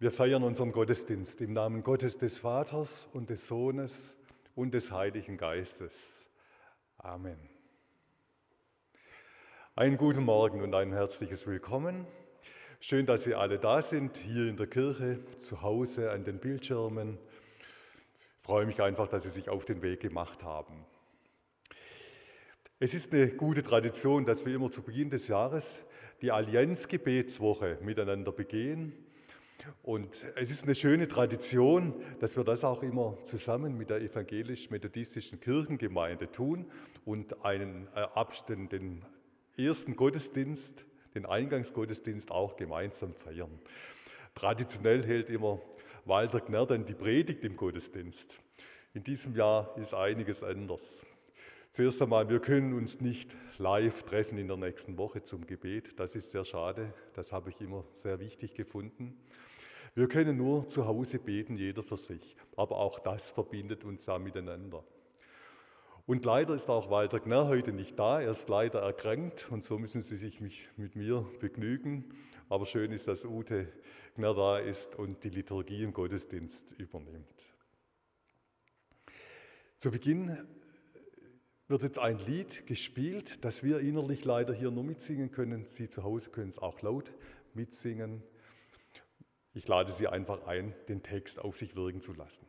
Wir feiern unseren Gottesdienst im Namen Gottes des Vaters und des Sohnes und des Heiligen Geistes. Amen. Einen guten Morgen und ein herzliches Willkommen. Schön, dass Sie alle da sind, hier in der Kirche, zu Hause, an den Bildschirmen. Ich freue mich einfach, dass Sie sich auf den Weg gemacht haben. Es ist eine gute Tradition, dass wir immer zu Beginn des Jahres die Allianzgebetswoche miteinander begehen. Und es ist eine schöne Tradition, dass wir das auch immer zusammen mit der evangelisch-methodistischen Kirchengemeinde tun und einen äh, Abstand, den ersten Gottesdienst, den Eingangsgottesdienst auch gemeinsam feiern. Traditionell hält immer Walter Gner dann die Predigt im Gottesdienst. In diesem Jahr ist einiges anders. Zuerst einmal, wir können uns nicht live treffen in der nächsten Woche zum Gebet. Das ist sehr schade. Das habe ich immer sehr wichtig gefunden. Wir können nur zu Hause beten, jeder für sich. Aber auch das verbindet uns da miteinander. Und leider ist auch Walter Gner heute nicht da. Er ist leider erkrankt und so müssen Sie sich mit mir begnügen. Aber schön ist, dass Ute Gner da ist und die Liturgie im Gottesdienst übernimmt. Zu Beginn wird jetzt ein Lied gespielt, das wir innerlich leider hier nur mitsingen können. Sie zu Hause können es auch laut mitsingen. Ich lade Sie einfach ein, den Text auf sich wirken zu lassen.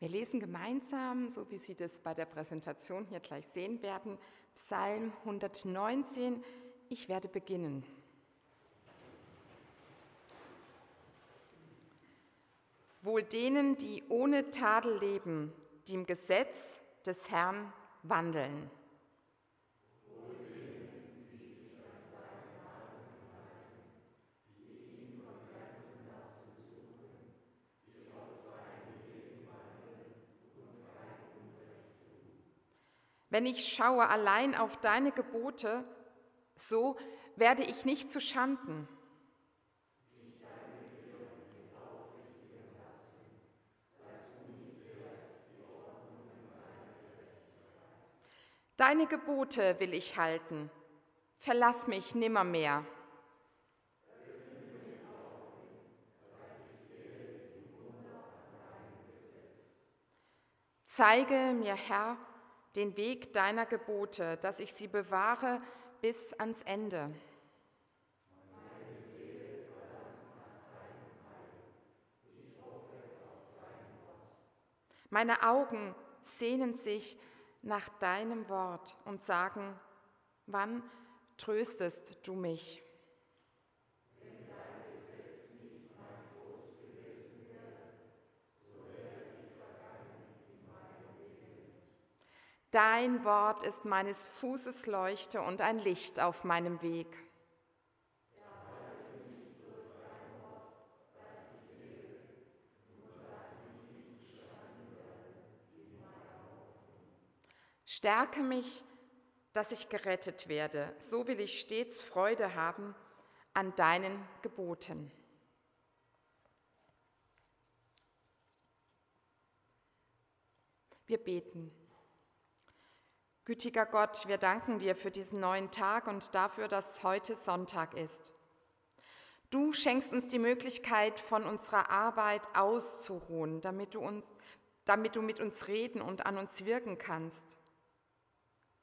Wir lesen gemeinsam, so wie Sie das bei der Präsentation hier gleich sehen werden, Psalm 119. Ich werde beginnen. Wohl denen, die ohne Tadel leben, die im Gesetz des Herrn wandeln. Wenn ich schaue allein auf deine Gebote, so werde ich nicht zu Schanden. Deine Gebote will ich halten, verlass mich nimmermehr. Zeige mir, Herr, den Weg deiner Gebote, dass ich sie bewahre bis ans Ende. Meine Augen sehnen sich nach deinem Wort und sagen, wann tröstest du mich? Dein Wort ist meines Fußes Leuchte und ein Licht auf meinem Weg. Stärke mich, dass ich gerettet werde. So will ich stets Freude haben an deinen Geboten. Wir beten. Gütiger Gott, wir danken dir für diesen neuen Tag und dafür, dass heute Sonntag ist. Du schenkst uns die Möglichkeit, von unserer Arbeit auszuruhen, damit du, uns, damit du mit uns reden und an uns wirken kannst.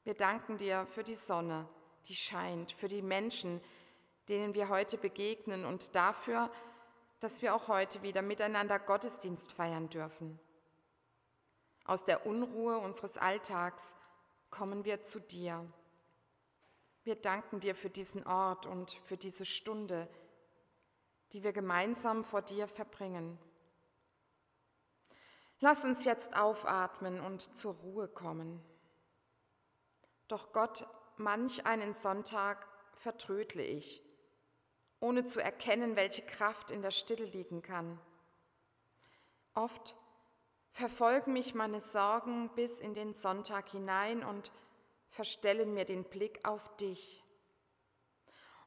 Wir danken dir für die Sonne, die scheint, für die Menschen, denen wir heute begegnen und dafür, dass wir auch heute wieder miteinander Gottesdienst feiern dürfen. Aus der Unruhe unseres Alltags kommen wir zu dir. Wir danken dir für diesen Ort und für diese Stunde, die wir gemeinsam vor dir verbringen. Lass uns jetzt aufatmen und zur Ruhe kommen. Doch Gott, manch einen Sonntag vertrödle ich, ohne zu erkennen, welche Kraft in der Stille liegen kann. Oft verfolgen mich meine Sorgen bis in den Sonntag hinein und verstellen mir den Blick auf dich.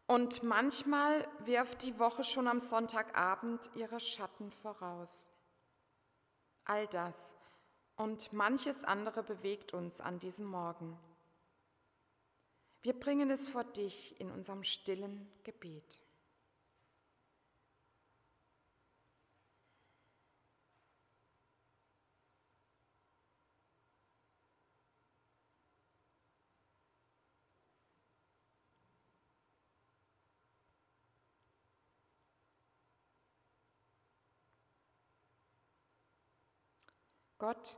Und manchmal wirft die Woche schon am Sonntagabend ihre Schatten voraus. All das und manches andere bewegt uns an diesem Morgen. Wir bringen es vor dich in unserem stillen Gebet. Gott,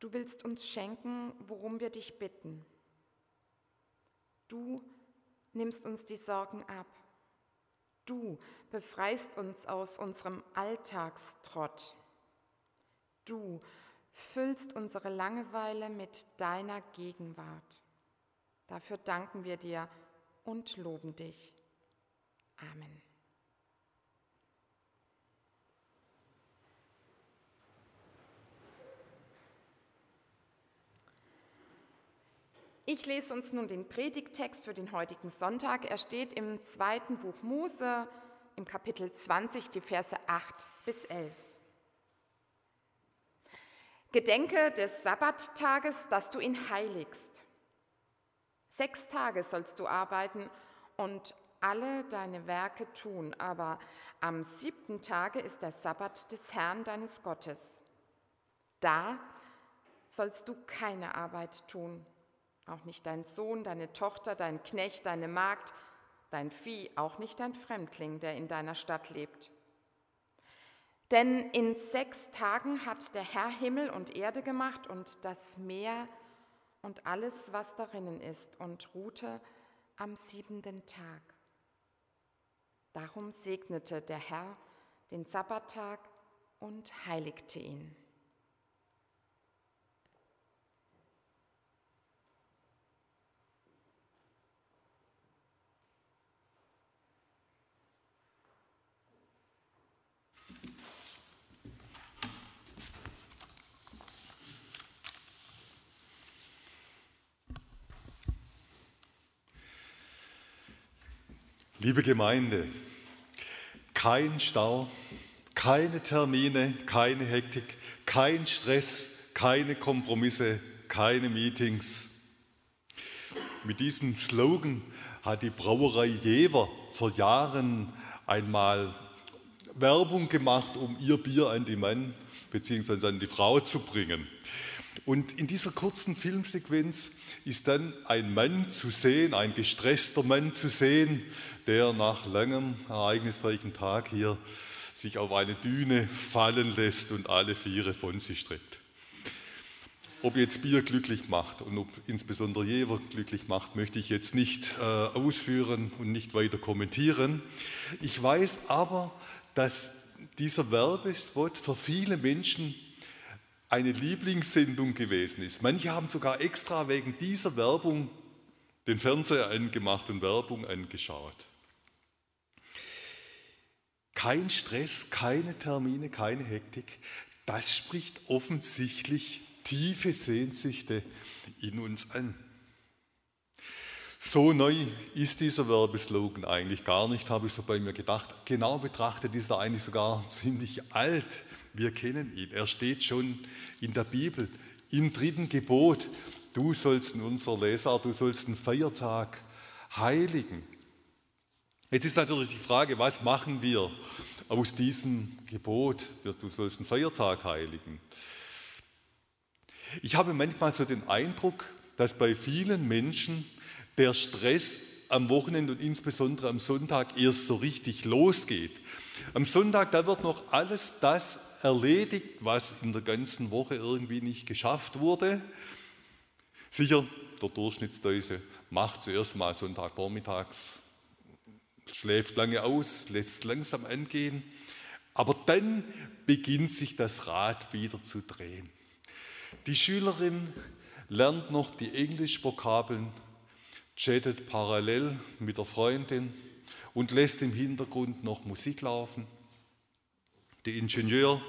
du willst uns schenken, worum wir dich bitten. Du nimmst uns die Sorgen ab. Du befreist uns aus unserem Alltagstrott. Du füllst unsere Langeweile mit deiner Gegenwart. Dafür danken wir dir und loben dich. Amen. Ich lese uns nun den Predigttext für den heutigen Sonntag. Er steht im zweiten Buch Mose, im Kapitel 20, die Verse 8 bis 11. Gedenke des Sabbattages, dass du ihn heiligst. Sechs Tage sollst du arbeiten und alle deine Werke tun, aber am siebten Tage ist der Sabbat des Herrn deines Gottes. Da sollst du keine Arbeit tun auch nicht dein Sohn, deine Tochter, dein Knecht, deine Magd, dein Vieh, auch nicht dein Fremdling, der in deiner Stadt lebt. Denn in sechs Tagen hat der Herr Himmel und Erde gemacht und das Meer und alles, was darinnen ist, und ruhte am siebenten Tag. Darum segnete der Herr den Sabbattag und heiligte ihn. Liebe Gemeinde, kein Stau, keine Termine, keine Hektik, kein Stress, keine Kompromisse, keine Meetings. Mit diesem Slogan hat die Brauerei Jever vor Jahren einmal Werbung gemacht, um ihr Bier an die Mann bzw. an die Frau zu bringen. Und in dieser kurzen Filmsequenz ist dann ein Mann zu sehen, ein gestresster Mann zu sehen, der nach langem ereignisreichen Tag hier sich auf eine Düne fallen lässt und alle Viere von sich streckt. Ob jetzt Bier glücklich macht und ob insbesondere Jever glücklich macht, möchte ich jetzt nicht äh, ausführen und nicht weiter kommentieren. Ich weiß aber, dass dieser Werbespot für viele Menschen eine Lieblingssendung gewesen ist. Manche haben sogar extra wegen dieser Werbung den Fernseher angemacht und Werbung angeschaut. Kein Stress, keine Termine, keine Hektik. Das spricht offensichtlich tiefe Sehnsüchte in uns an. So neu ist dieser Werbeslogan eigentlich gar nicht, habe ich so bei mir gedacht. Genau betrachtet ist er eigentlich sogar ziemlich alt. Wir kennen ihn. Er steht schon in der Bibel, im dritten Gebot. Du sollst in unserer Lesart, du sollst einen Feiertag heiligen. Jetzt ist natürlich die Frage, was machen wir aus diesem Gebot, du sollst einen Feiertag heiligen? Ich habe manchmal so den Eindruck, dass bei vielen Menschen der Stress am Wochenende und insbesondere am Sonntag erst so richtig losgeht. Am Sonntag, da wird noch alles das erledigt, was in der ganzen Woche irgendwie nicht geschafft wurde. Sicher, der Durchschnittsdeutsche macht zuerst mal Sonntagvormittags, schläft lange aus, lässt langsam angehen, aber dann beginnt sich das Rad wieder zu drehen. Die Schülerin lernt noch die Englischvokabeln, chattet parallel mit der Freundin und lässt im Hintergrund noch Musik laufen. Der Ingenieur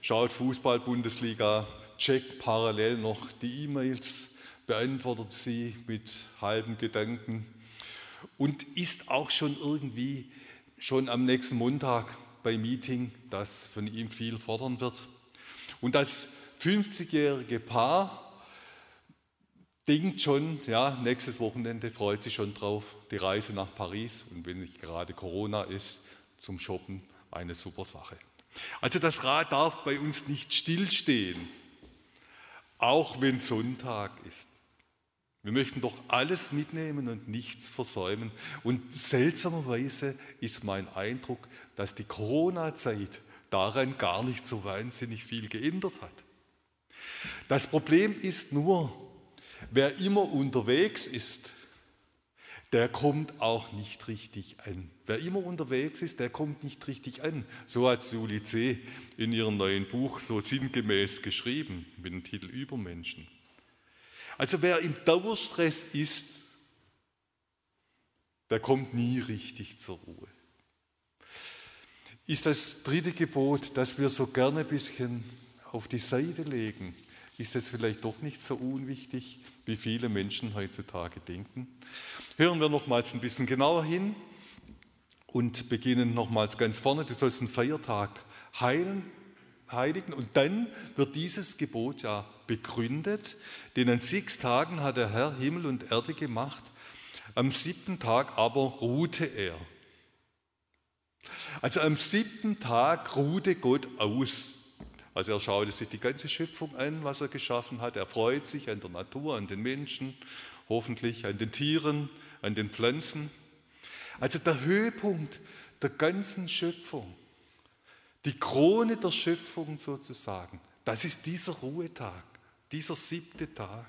schaut Fußball-Bundesliga, checkt parallel noch die E-Mails, beantwortet sie mit halben Gedanken und ist auch schon irgendwie schon am nächsten Montag beim Meeting, das von ihm viel fordern wird. Und das 50-jährige Paar denkt schon, ja, nächstes Wochenende freut sich schon drauf, die Reise nach Paris und wenn nicht gerade Corona ist, zum Shoppen eine super Sache. Also das Rad darf bei uns nicht stillstehen, auch wenn Sonntag ist. Wir möchten doch alles mitnehmen und nichts versäumen. Und seltsamerweise ist mein Eindruck, dass die Corona-Zeit daran gar nicht so wahnsinnig viel geändert hat. Das Problem ist nur, wer immer unterwegs ist, der kommt auch nicht richtig an. Wer immer unterwegs ist, der kommt nicht richtig an. So hat Suli C. in ihrem neuen Buch so sinngemäß geschrieben, mit dem Titel Übermenschen. Also wer im Dauerstress ist, der kommt nie richtig zur Ruhe. Ist das dritte Gebot, das wir so gerne ein bisschen auf die Seite legen, ist es vielleicht doch nicht so unwichtig, wie viele Menschen heutzutage denken. Hören wir nochmals ein bisschen genauer hin und beginnen nochmals ganz vorne. Du sollst einen Feiertag heilen, heiligen und dann wird dieses Gebot ja begründet, denn an sechs Tagen hat der Herr Himmel und Erde gemacht, am siebten Tag aber ruhte er. Also am siebten Tag ruhte Gott aus. Also er schaute sich die ganze Schöpfung an, was er geschaffen hat. Er freut sich an der Natur, an den Menschen, hoffentlich an den Tieren, an den Pflanzen. Also der Höhepunkt der ganzen Schöpfung, die Krone der Schöpfung sozusagen, das ist dieser Ruhetag, dieser siebte Tag.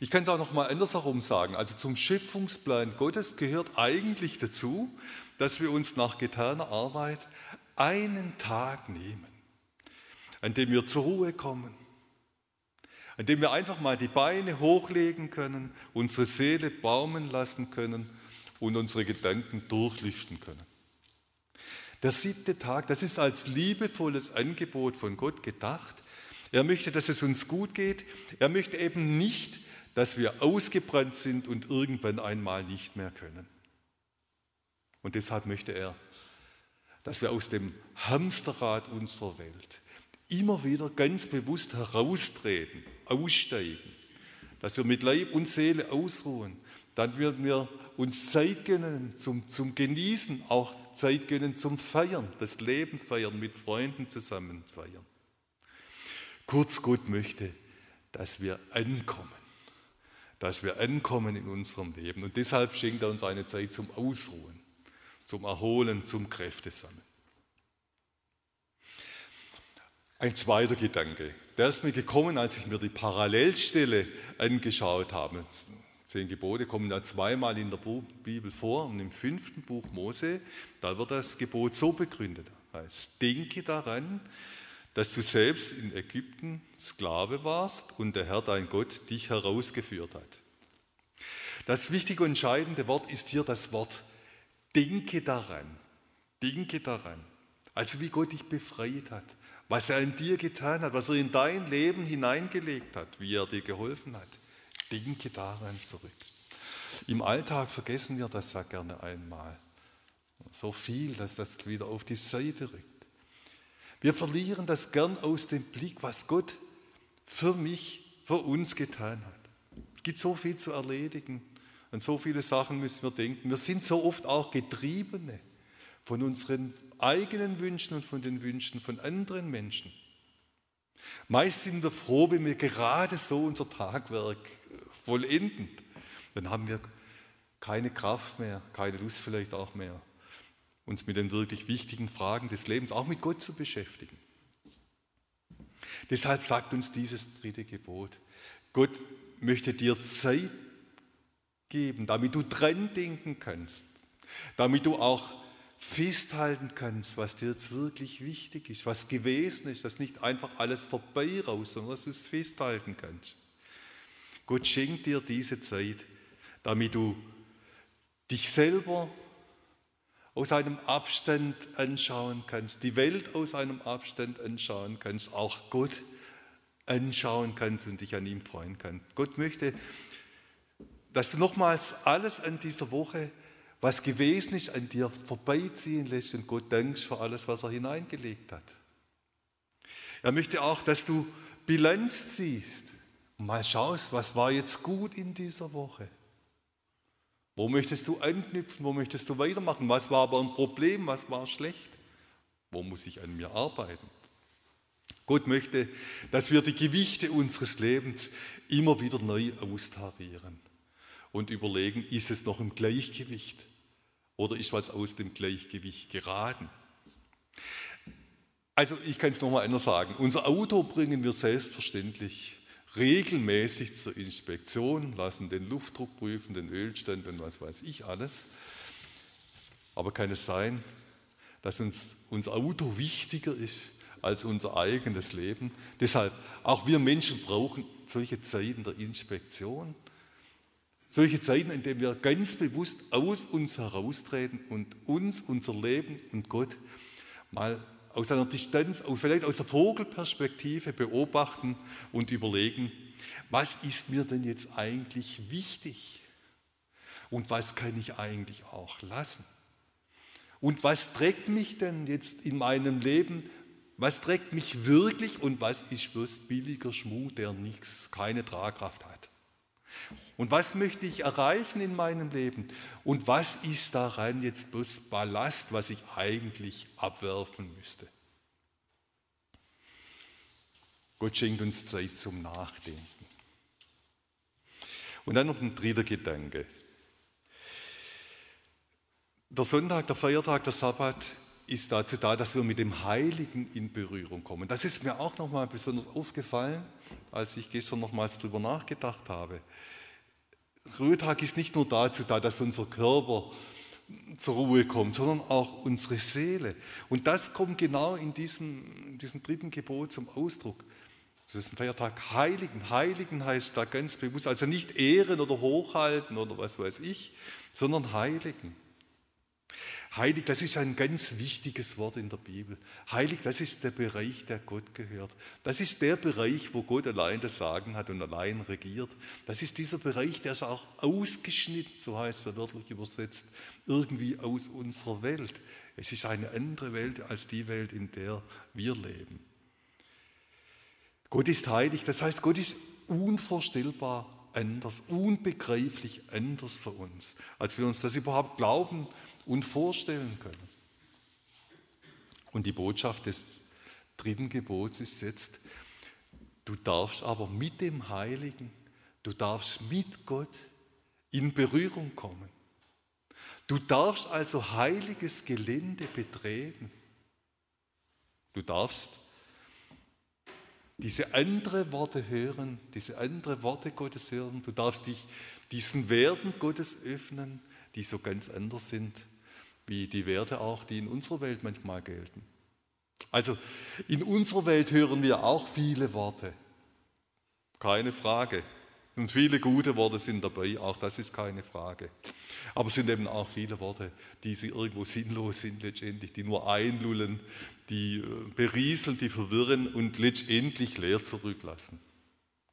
Ich kann es auch noch mal andersherum sagen. Also zum Schöpfungsplan Gottes gehört eigentlich dazu, dass wir uns nach getaner Arbeit einen Tag nehmen, an dem wir zur Ruhe kommen, an dem wir einfach mal die Beine hochlegen können, unsere Seele baumen lassen können und unsere Gedanken durchlüften können. Der siebte Tag, das ist als liebevolles Angebot von Gott gedacht. Er möchte, dass es uns gut geht. Er möchte eben nicht, dass wir ausgebrannt sind und irgendwann einmal nicht mehr können. Und deshalb möchte er dass wir aus dem Hamsterrad unserer Welt immer wieder ganz bewusst heraustreten, aussteigen, dass wir mit Leib und Seele ausruhen, dann werden wir uns Zeit gönnen zum, zum Genießen, auch Zeit gönnen zum Feiern, das Leben feiern, mit Freunden zusammen feiern. Kurz, Gott möchte, dass wir ankommen, dass wir ankommen in unserem Leben. Und deshalb schenkt er uns eine Zeit zum Ausruhen zum Erholen, zum Kräftesammeln. Ein zweiter Gedanke, der ist mir gekommen, als ich mir die Parallelstelle angeschaut habe. Zehn Gebote kommen da zweimal in der Bibel vor und im fünften Buch Mose, da wird das Gebot so begründet. Heißt, denke daran, dass du selbst in Ägypten Sklave warst und der Herr dein Gott dich herausgeführt hat. Das wichtige und entscheidende Wort ist hier das Wort denke daran. Denke daran. Also wie Gott dich befreit hat, was er in dir getan hat, was er in dein Leben hineingelegt hat, wie er dir geholfen hat. Denke daran zurück. Im Alltag vergessen wir das ja gerne einmal. So viel, dass das wieder auf die Seite rückt. Wir verlieren das gern aus dem Blick, was Gott für mich, für uns getan hat. Es gibt so viel zu erledigen. An so viele Sachen müssen wir denken. Wir sind so oft auch Getriebene von unseren eigenen Wünschen und von den Wünschen von anderen Menschen. Meist sind wir froh, wenn wir gerade so unser Tagwerk vollenden. Dann haben wir keine Kraft mehr, keine Lust vielleicht auch mehr, uns mit den wirklich wichtigen Fragen des Lebens, auch mit Gott zu beschäftigen. Deshalb sagt uns dieses dritte Gebot, Gott möchte dir Zeit geben, damit du dran denken kannst, damit du auch festhalten kannst, was dir jetzt wirklich wichtig ist, was gewesen ist, dass nicht einfach alles vorbei raus, sondern dass du es festhalten kannst. Gott schenkt dir diese Zeit, damit du dich selber aus einem Abstand anschauen kannst, die Welt aus einem Abstand anschauen kannst, auch Gott anschauen kannst und dich an ihm freuen kannst. Gott möchte, dass du nochmals alles an dieser Woche, was gewesen ist, an dir vorbeiziehen lässt und Gott dankst für alles, was er hineingelegt hat. Er möchte auch, dass du Bilanz ziehst und mal schaust, was war jetzt gut in dieser Woche. Wo möchtest du anknüpfen? Wo möchtest du weitermachen? Was war aber ein Problem? Was war schlecht? Wo muss ich an mir arbeiten? Gott möchte, dass wir die Gewichte unseres Lebens immer wieder neu austarieren und überlegen, ist es noch im Gleichgewicht oder ist was aus dem Gleichgewicht geraten? Also ich kann es nochmal anders sagen. Unser Auto bringen wir selbstverständlich regelmäßig zur Inspektion, lassen den Luftdruck prüfen, den Ölstand und was weiß ich alles. Aber kann es sein, dass uns unser Auto wichtiger ist als unser eigenes Leben? Deshalb, auch wir Menschen brauchen solche Zeiten der Inspektion, solche Zeiten, in denen wir ganz bewusst aus uns heraustreten und uns, unser Leben und Gott mal aus einer Distanz, vielleicht aus der Vogelperspektive beobachten und überlegen, was ist mir denn jetzt eigentlich wichtig? Und was kann ich eigentlich auch lassen? Und was trägt mich denn jetzt in meinem Leben? Was trägt mich wirklich und was ist bloß billiger Schmuh, der nichts, keine Tragkraft hat? Und was möchte ich erreichen in meinem Leben? Und was ist daran jetzt bloß Ballast, was ich eigentlich abwerfen müsste? Gott schenkt uns Zeit zum Nachdenken. Und dann noch ein dritter Gedanke. Der Sonntag, der Feiertag, der Sabbat ist dazu da, dass wir mit dem Heiligen in Berührung kommen. Das ist mir auch nochmal besonders aufgefallen, als ich gestern nochmals darüber nachgedacht habe. Ruhetag ist nicht nur dazu da, dass unser Körper zur Ruhe kommt, sondern auch unsere Seele. Und das kommt genau in diesem, in diesem dritten Gebot zum Ausdruck. Das ist ein Feiertag Heiligen. Heiligen heißt da ganz bewusst, also nicht ehren oder hochhalten oder was weiß ich, sondern Heiligen. Heilig, das ist ein ganz wichtiges Wort in der Bibel. Heilig, das ist der Bereich, der Gott gehört. Das ist der Bereich, wo Gott allein das Sagen hat und allein regiert. Das ist dieser Bereich, der ist auch ausgeschnitten, so heißt er wörtlich übersetzt, irgendwie aus unserer Welt. Es ist eine andere Welt als die Welt, in der wir leben. Gott ist heilig, das heißt, Gott ist unvorstellbar anders, unbegreiflich anders für uns, als wir uns das überhaupt glauben und vorstellen können. Und die Botschaft des dritten Gebots ist jetzt, du darfst aber mit dem Heiligen, du darfst mit Gott in Berührung kommen. Du darfst also heiliges Gelände betreten. Du darfst diese andere Worte hören, diese andere Worte Gottes hören. Du darfst dich diesen Werten Gottes öffnen, die so ganz anders sind, wie die Werte auch, die in unserer Welt manchmal gelten. Also in unserer Welt hören wir auch viele Worte, keine Frage. Und viele gute Worte sind dabei, auch das ist keine Frage. Aber es sind eben auch viele Worte, die irgendwo sinnlos sind letztendlich, die nur einlullen, die äh, berieseln, die verwirren und letztendlich leer zurücklassen.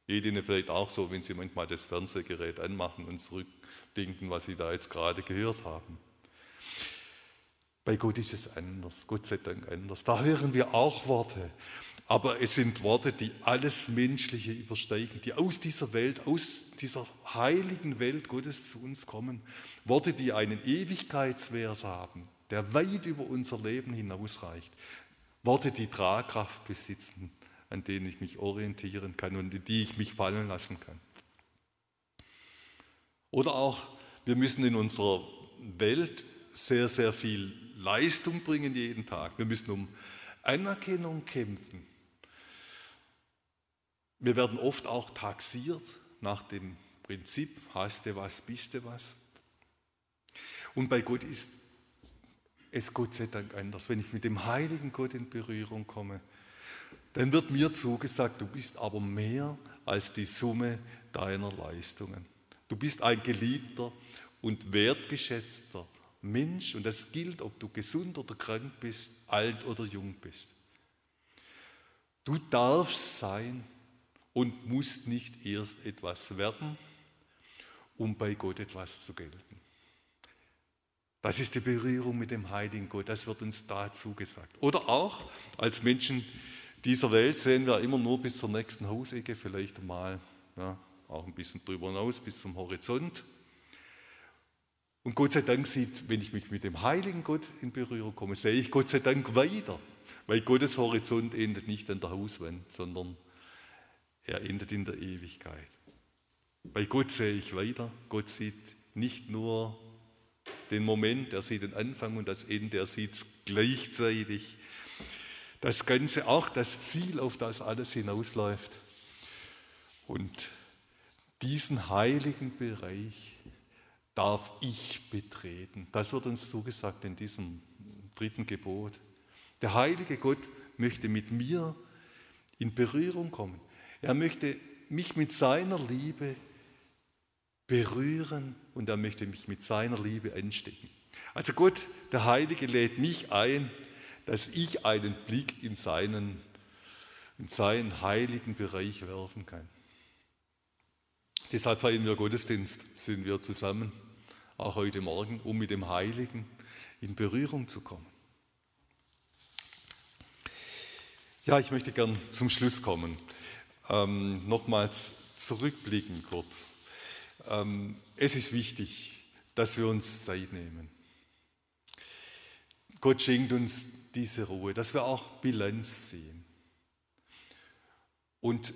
Geht Ihnen vielleicht auch so, wenn Sie manchmal das Fernsehgerät anmachen und zurückdenken, was Sie da jetzt gerade gehört haben. Bei Gott ist es anders, Gott sei Dank anders. Da hören wir auch Worte, aber es sind Worte, die alles Menschliche übersteigen, die aus dieser Welt, aus dieser heiligen Welt Gottes zu uns kommen. Worte, die einen Ewigkeitswert haben, der weit über unser Leben hinausreicht. Worte, die Tragkraft besitzen, an denen ich mich orientieren kann und in die ich mich fallen lassen kann. Oder auch, wir müssen in unserer Welt sehr, sehr viel Leistung bringen jeden Tag. Wir müssen um Anerkennung kämpfen. Wir werden oft auch taxiert nach dem Prinzip, hast du was, bist du was. Und bei Gott ist es Gott sei Dank anders. Wenn ich mit dem heiligen Gott in Berührung komme, dann wird mir zugesagt, du bist aber mehr als die Summe deiner Leistungen. Du bist ein geliebter und wertgeschätzter Mensch und das gilt, ob du gesund oder krank bist, alt oder jung bist. Du darfst sein, und musst nicht erst etwas werden, um bei Gott etwas zu gelten. Das ist die Berührung mit dem heiligen Gott, das wird uns dazu gesagt. Oder auch als Menschen dieser Welt sehen wir immer nur bis zur nächsten Hausecke, vielleicht mal ja, auch ein bisschen drüber hinaus, bis zum Horizont. Und Gott sei Dank sieht, wenn ich mich mit dem heiligen Gott in Berührung komme, sehe ich Gott sei Dank weiter, weil Gottes Horizont endet nicht an der Hauswand, sondern er endet in der Ewigkeit. Bei Gott sehe ich weiter. Gott sieht nicht nur den Moment, er sieht den Anfang und das Ende, er sieht es gleichzeitig. Das Ganze, auch das Ziel, auf das alles hinausläuft. Und diesen heiligen Bereich darf ich betreten. Das wird uns zugesagt in diesem dritten Gebot. Der heilige Gott möchte mit mir in Berührung kommen. Er möchte mich mit seiner Liebe berühren und er möchte mich mit seiner Liebe anstecken. Also Gott, der Heilige, lädt mich ein, dass ich einen Blick in seinen, in seinen heiligen Bereich werfen kann. Deshalb feiern wir Gottesdienst, sind wir zusammen, auch heute Morgen, um mit dem Heiligen in Berührung zu kommen. Ja, ich möchte gern zum Schluss kommen. Ähm, nochmals zurückblicken kurz. Ähm, es ist wichtig, dass wir uns Zeit nehmen. Gott schenkt uns diese Ruhe, dass wir auch Bilanz sehen. Und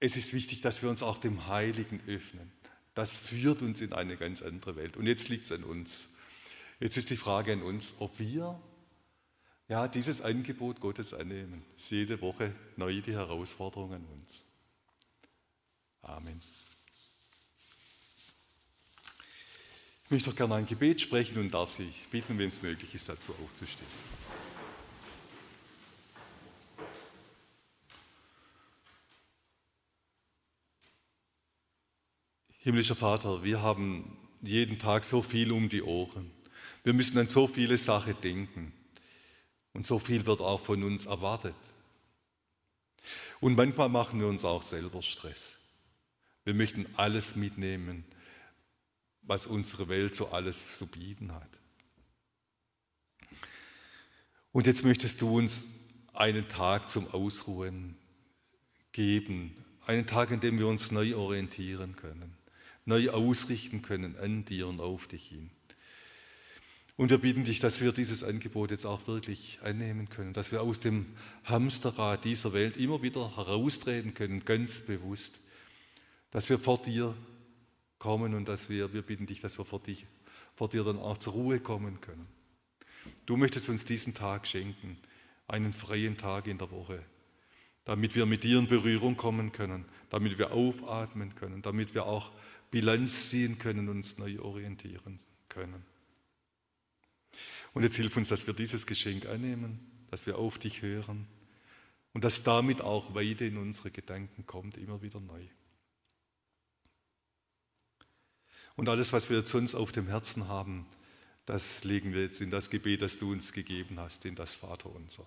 es ist wichtig, dass wir uns auch dem Heiligen öffnen. Das führt uns in eine ganz andere Welt. Und jetzt liegt es an uns. Jetzt ist die Frage an uns, ob wir ja, dieses Angebot Gottes annehmen. ist jede Woche neu die Herausforderung an uns. Amen. Ich möchte doch gerne ein Gebet sprechen und darf Sie bitten, wenn es möglich ist, dazu aufzustehen. Himmlischer Vater, wir haben jeden Tag so viel um die Ohren. Wir müssen an so viele Sachen denken. Und so viel wird auch von uns erwartet. Und manchmal machen wir uns auch selber Stress. Wir möchten alles mitnehmen, was unsere Welt so alles zu bieten hat. Und jetzt möchtest du uns einen Tag zum Ausruhen geben, einen Tag, in dem wir uns neu orientieren können, neu ausrichten können an dir und auf dich hin. Und wir bitten dich, dass wir dieses Angebot jetzt auch wirklich annehmen können, dass wir aus dem Hamsterrad dieser Welt immer wieder heraustreten können, ganz bewusst, dass wir vor dir kommen und dass wir, wir bitten dich, dass wir vor dich vor dir dann auch zur Ruhe kommen können. Du möchtest uns diesen Tag schenken, einen freien Tag in der Woche, damit wir mit dir in Berührung kommen können, damit wir aufatmen können, damit wir auch Bilanz ziehen können, und uns neu orientieren können. Und jetzt hilf uns, dass wir dieses Geschenk annehmen, dass wir auf dich hören und dass damit auch Weide in unsere Gedanken kommt, immer wieder neu. Und alles, was wir jetzt sonst auf dem Herzen haben, das legen wir jetzt in das Gebet, das du uns gegeben hast, in das Vaterunser.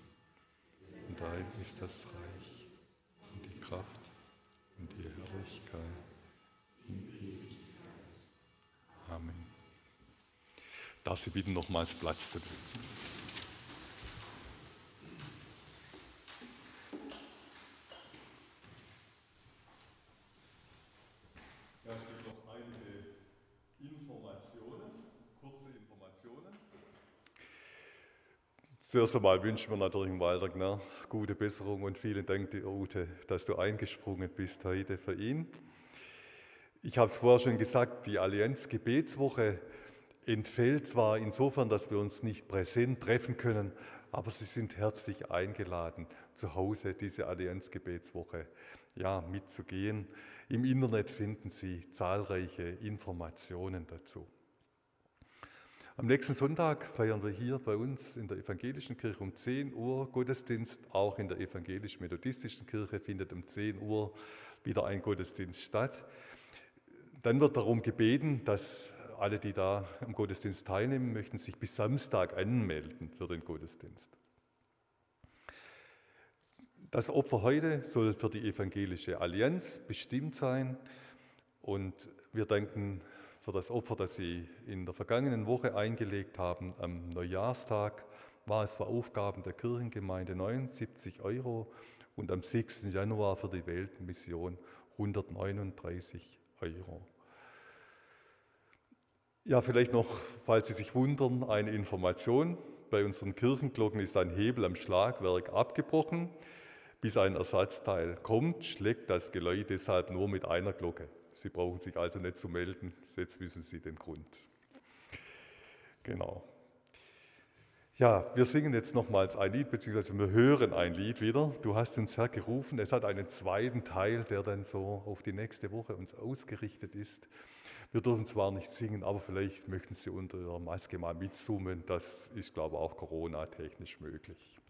Und dein ist das Reich und die Kraft und die Herrlichkeit in ewig. Amen. Darf Sie bitten, nochmals Platz zu nehmen. Zuerst einmal wünschen wir natürlich Walter Gner gute Besserung und vielen Dank, Ute, dass du eingesprungen bist heute für ihn. Ich habe es vorher schon gesagt, die Allianz Gebetswoche entfällt zwar insofern, dass wir uns nicht präsent treffen können, aber Sie sind herzlich eingeladen, zu Hause diese Allianz Gebetswoche ja, mitzugehen. Im Internet finden Sie zahlreiche Informationen dazu. Am nächsten Sonntag feiern wir hier bei uns in der evangelischen Kirche um 10 Uhr Gottesdienst. Auch in der evangelisch-methodistischen Kirche findet um 10 Uhr wieder ein Gottesdienst statt. Dann wird darum gebeten, dass alle, die da am Gottesdienst teilnehmen möchten, sich bis Samstag anmelden für den Gottesdienst. Das Opfer heute soll für die evangelische Allianz bestimmt sein und wir danken für das Opfer, das Sie in der vergangenen Woche eingelegt haben. Am Neujahrstag war es für Aufgaben der Kirchengemeinde 79 Euro und am 6. Januar für die Weltmission 139 Euro. Ja, vielleicht noch, falls Sie sich wundern, eine Information. Bei unseren Kirchenglocken ist ein Hebel am Schlagwerk abgebrochen. Bis ein Ersatzteil kommt, schlägt das Geläut deshalb nur mit einer Glocke. Sie brauchen sich also nicht zu melden, jetzt wissen Sie den Grund. Genau. Ja, wir singen jetzt nochmals ein Lied, beziehungsweise wir hören ein Lied wieder. Du hast uns Herr gerufen. Es hat einen zweiten Teil, der dann so auf die nächste Woche uns ausgerichtet ist. Wir dürfen zwar nicht singen, aber vielleicht möchten Sie unter Ihrer Maske mal mitsummen. Das ist, glaube ich, auch Corona-technisch möglich.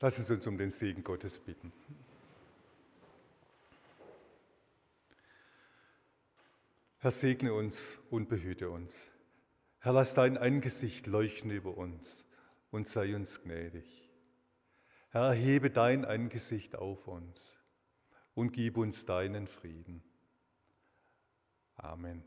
Lassen Sie uns um den Segen Gottes bitten. Herr, segne uns und behüte uns. Herr, lass dein Angesicht leuchten über uns und sei uns gnädig. Herr, erhebe dein Angesicht auf uns und gib uns deinen Frieden. Amen.